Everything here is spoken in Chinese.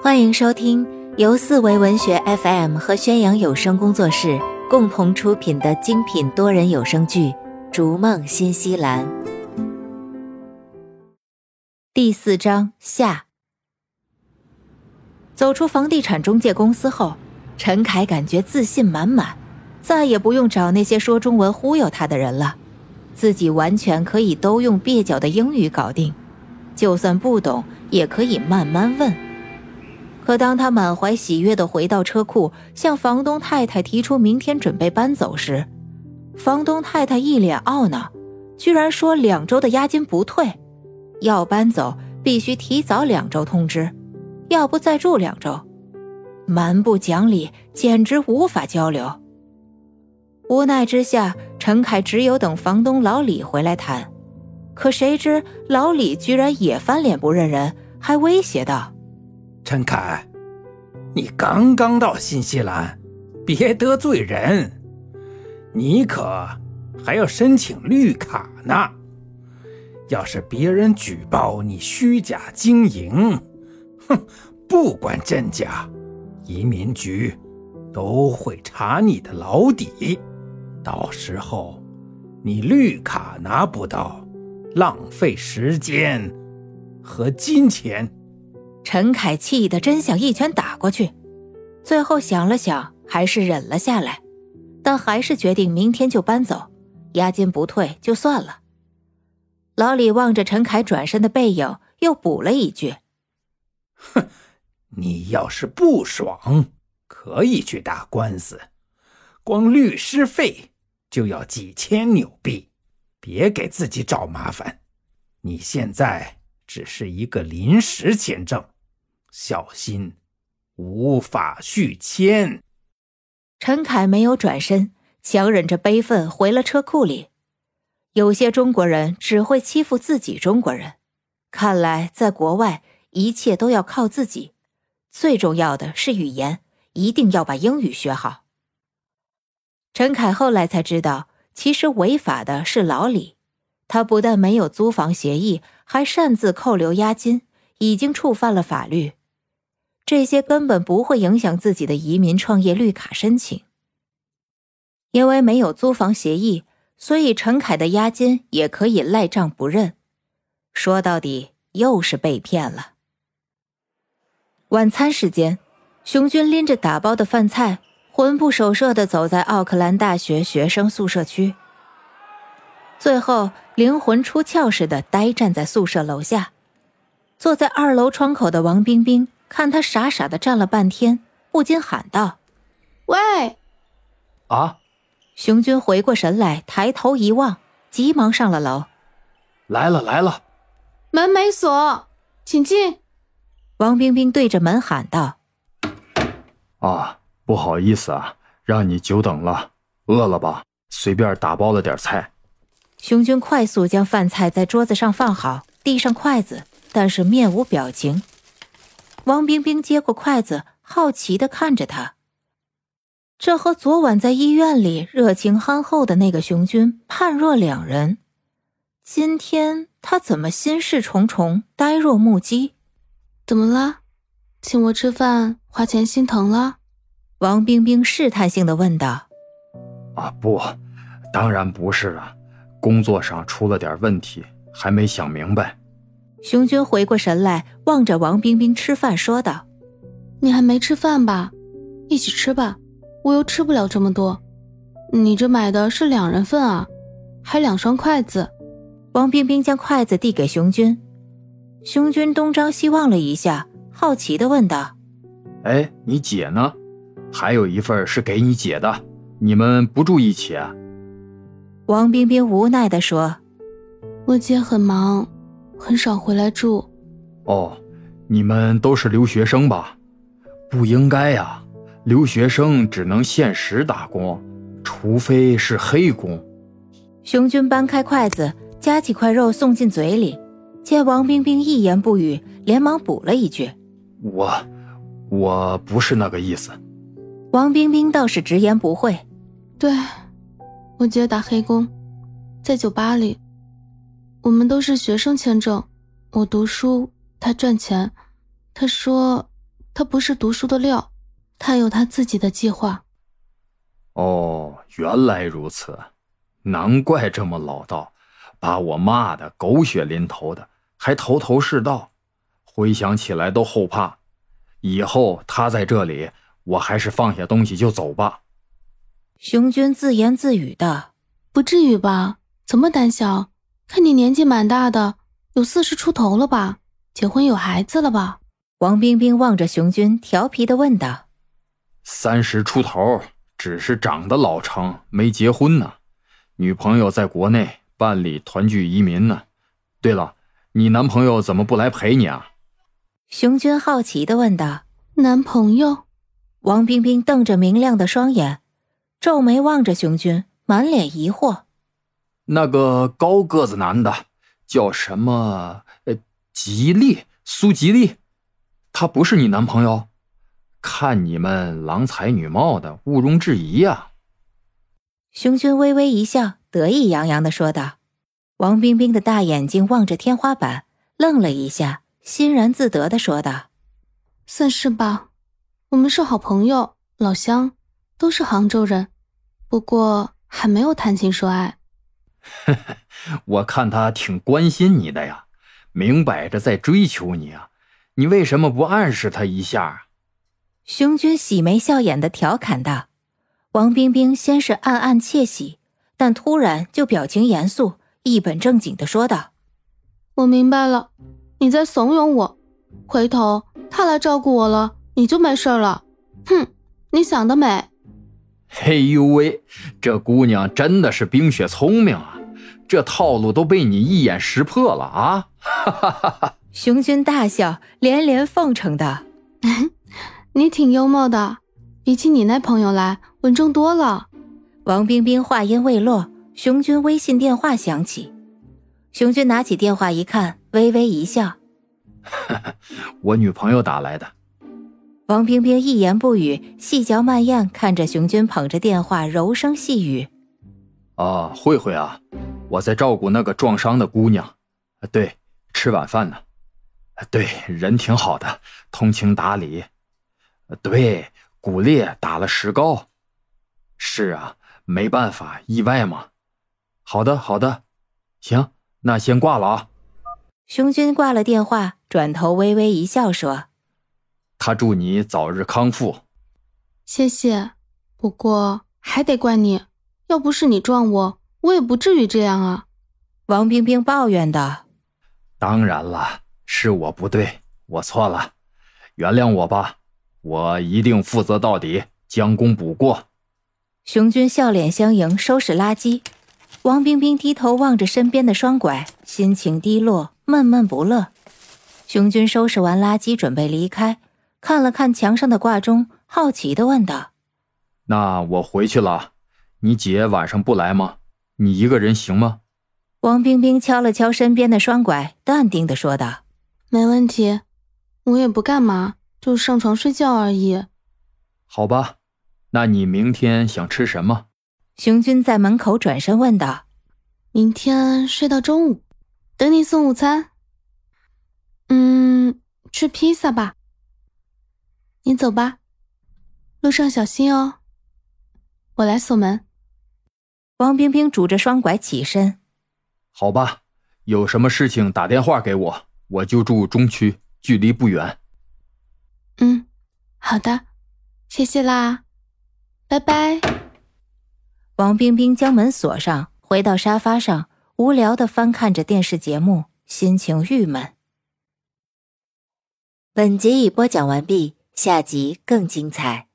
欢迎收听由四维文学 FM 和宣扬有声工作室共同出品的精品多人有声剧《逐梦新西兰》第四章下。走出房地产中介公司后，陈凯感觉自信满满，再也不用找那些说中文忽悠他的人了，自己完全可以都用蹩脚的英语搞定，就算不懂也可以慢慢问。可当他满怀喜悦地回到车库，向房东太太提出明天准备搬走时，房东太太一脸懊恼，居然说两周的押金不退，要搬走必须提早两周通知，要不再住两周，蛮不讲理，简直无法交流。无奈之下，陈凯只有等房东老李回来谈，可谁知老李居然也翻脸不认人，还威胁道。陈凯，你刚刚到新西兰，别得罪人。你可还要申请绿卡呢。要是别人举报你虚假经营，哼，不管真假，移民局都会查你的老底。到时候你绿卡拿不到，浪费时间和金钱。陈凯气得真想一拳打过去，最后想了想，还是忍了下来，但还是决定明天就搬走，押金不退就算了。老李望着陈凯转身的背影，又补了一句：“哼，你要是不爽，可以去打官司，光律师费就要几千纽币，别给自己找麻烦。你现在只是一个临时签证。”小心，无法续签。陈凯没有转身，强忍着悲愤回了车库里。有些中国人只会欺负自己中国人，看来在国外一切都要靠自己。最重要的是语言，一定要把英语学好。陈凯后来才知道，其实违法的是老李，他不但没有租房协议，还擅自扣留押金，已经触犯了法律。这些根本不会影响自己的移民创业绿卡申请，因为没有租房协议，所以陈凯的押金也可以赖账不认。说到底，又是被骗了。晚餐时间，熊军拎着打包的饭菜，魂不守舍的走在奥克兰大学学生宿舍区，最后灵魂出窍似的呆站在宿舍楼下，坐在二楼窗口的王冰冰。看他傻傻的站了半天，不禁喊道：“喂！”啊！熊军回过神来，抬头一望，急忙上了楼。来了来了，门没锁，请进。王冰冰对着门喊道：“啊，不好意思啊，让你久等了。饿了吧？随便打包了点菜。”熊军快速将饭菜在桌子上放好，递上筷子，但是面无表情。王冰冰接过筷子，好奇的看着他。这和昨晚在医院里热情憨厚的那个熊军判若两人。今天他怎么心事重重，呆若木鸡？怎么了？请我吃饭花钱心疼了？王冰冰试探性的问道。啊，不，当然不是了，工作上出了点问题，还没想明白。熊军回过神来，望着王冰冰吃饭，说道：“你还没吃饭吧？一起吃吧，我又吃不了这么多。你这买的是两人份啊，还两双筷子。”王冰冰将筷子递给熊军，熊军东张西望了一下，好奇的问道：“哎，你姐呢？还有一份是给你姐的，你们不住一起？”啊？”王冰冰无奈的说：“我姐很忙。”很少回来住，哦，你们都是留学生吧？不应该呀，留学生只能限时打工，除非是黑工。熊军搬开筷子，夹起块肉送进嘴里，见王冰冰一言不语，连忙补了一句：“我，我不是那个意思。”王冰冰倒是直言不讳：“对，我姐打黑工，在酒吧里。”我们都是学生签证，我读书，他赚钱。他说，他不是读书的料，他有他自己的计划。哦，原来如此，难怪这么老道，把我骂的狗血淋头的，还头头是道，回想起来都后怕。以后他在这里，我还是放下东西就走吧。熊军自言自语的：“不至于吧？怎么胆小？看你年纪蛮大的，有四十出头了吧？结婚有孩子了吧？”王冰冰望着熊军，调皮的问道：“三十出头，只是长得老成，没结婚呢。女朋友在国内办理团聚移民呢。对了，你男朋友怎么不来陪你啊？”熊军好奇的问道：“男朋友？”王冰冰瞪着明亮的双眼，皱眉望着熊军，满脸疑惑：“那个高个子男的叫什么？呃，吉利，苏吉利，他不是你男朋友？看你们郎才女貌的，毋庸置疑呀。”熊军微微一笑，得意洋洋的说道。王冰冰的大眼睛望着天花板，愣了一下。欣然自得的说道：“算是吧，我们是好朋友，老乡，都是杭州人，不过还没有谈情说爱。” 我看他挺关心你的呀，明摆着在追求你啊，你为什么不暗示他一下？熊军喜眉笑眼的调侃道。王冰冰先是暗暗窃喜，但突然就表情严肃，一本正经的说道：“我明白了。”你在怂恿我，回头他来照顾我了，你就没事了。哼，你想得美！嘿呦喂，这姑娘真的是冰雪聪明啊，这套路都被你一眼识破了啊！哈哈哈哈！熊军大笑，连连奉承道：“你挺幽默的，比起你那朋友来稳重多了。”王冰冰话音未落，熊军微信电话响起。熊军拿起电话一看，微微一笑：“ 我女朋友打来的。”王冰冰一言不语，细嚼慢咽看着熊军捧着电话，柔声细语：“啊，慧慧啊，我在照顾那个撞伤的姑娘。对，吃晚饭呢。对，人挺好的，通情达理。对，骨裂打了石膏。是啊，没办法，意外嘛。好的，好的，行。”那先挂了啊！熊军挂了电话，转头微微一笑说：“他祝你早日康复。”谢谢，不过还得怪你，要不是你撞我，我也不至于这样啊。”王冰冰抱怨道。“当然了，是我不对，我错了，原谅我吧，我一定负责到底，将功补过。”熊军笑脸相迎，收拾垃圾。王冰冰低头望着身边的双拐，心情低落，闷闷不乐。熊军收拾完垃圾，准备离开，看了看墙上的挂钟，好奇的问道：“那我回去了，你姐晚上不来吗？你一个人行吗？”王冰冰敲了敲身边的双拐，淡定的说道：“没问题，我也不干嘛，就上床睡觉而已。”好吧，那你明天想吃什么？熊军在门口转身问道：“明天睡到中午，等你送午餐。嗯，吃披萨吧。你走吧，路上小心哦。我来锁门。”王冰冰拄着双拐起身：“好吧，有什么事情打电话给我，我就住中区，距离不远。”嗯，好的，谢谢啦，拜拜。王冰冰将门锁上，回到沙发上，无聊的翻看着电视节目，心情郁闷。本集已播讲完毕，下集更精彩。